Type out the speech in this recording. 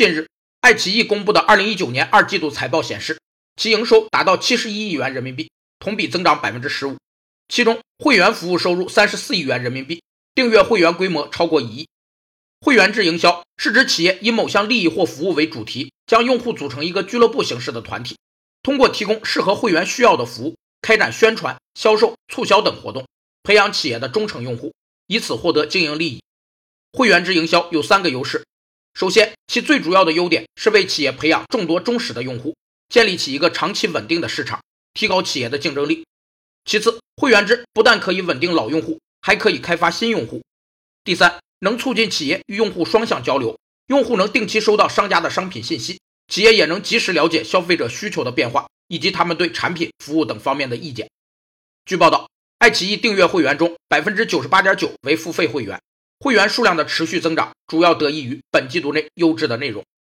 近日，爱奇艺公布的2019年二季度财报显示，其营收达到71亿元人民币，同比增长15%。其中，会员服务收入34亿元人民币，订阅会员规模超过一亿。会员制营销是指企业以某项利益或服务为主题，将用户组成一个俱乐部形式的团体，通过提供适合会员需要的服务，开展宣传、销售、促销等活动，培养企业的忠诚用户，以此获得经营利益。会员制营销有三个优势：首先，其最主要的优点是为企业培养众多忠实的用户，建立起一个长期稳定的市场，提高企业的竞争力；其次，会员制不但可以稳定老用户，还可以开发新用户；第三。能促进企业与用户双向交流，用户能定期收到商家的商品信息，企业也能及时了解消费者需求的变化以及他们对产品、服务等方面的意见。据报道，爱奇艺订阅会员中百分之九十八点九为付费会员，会员数量的持续增长主要得益于本季度内优质的内容。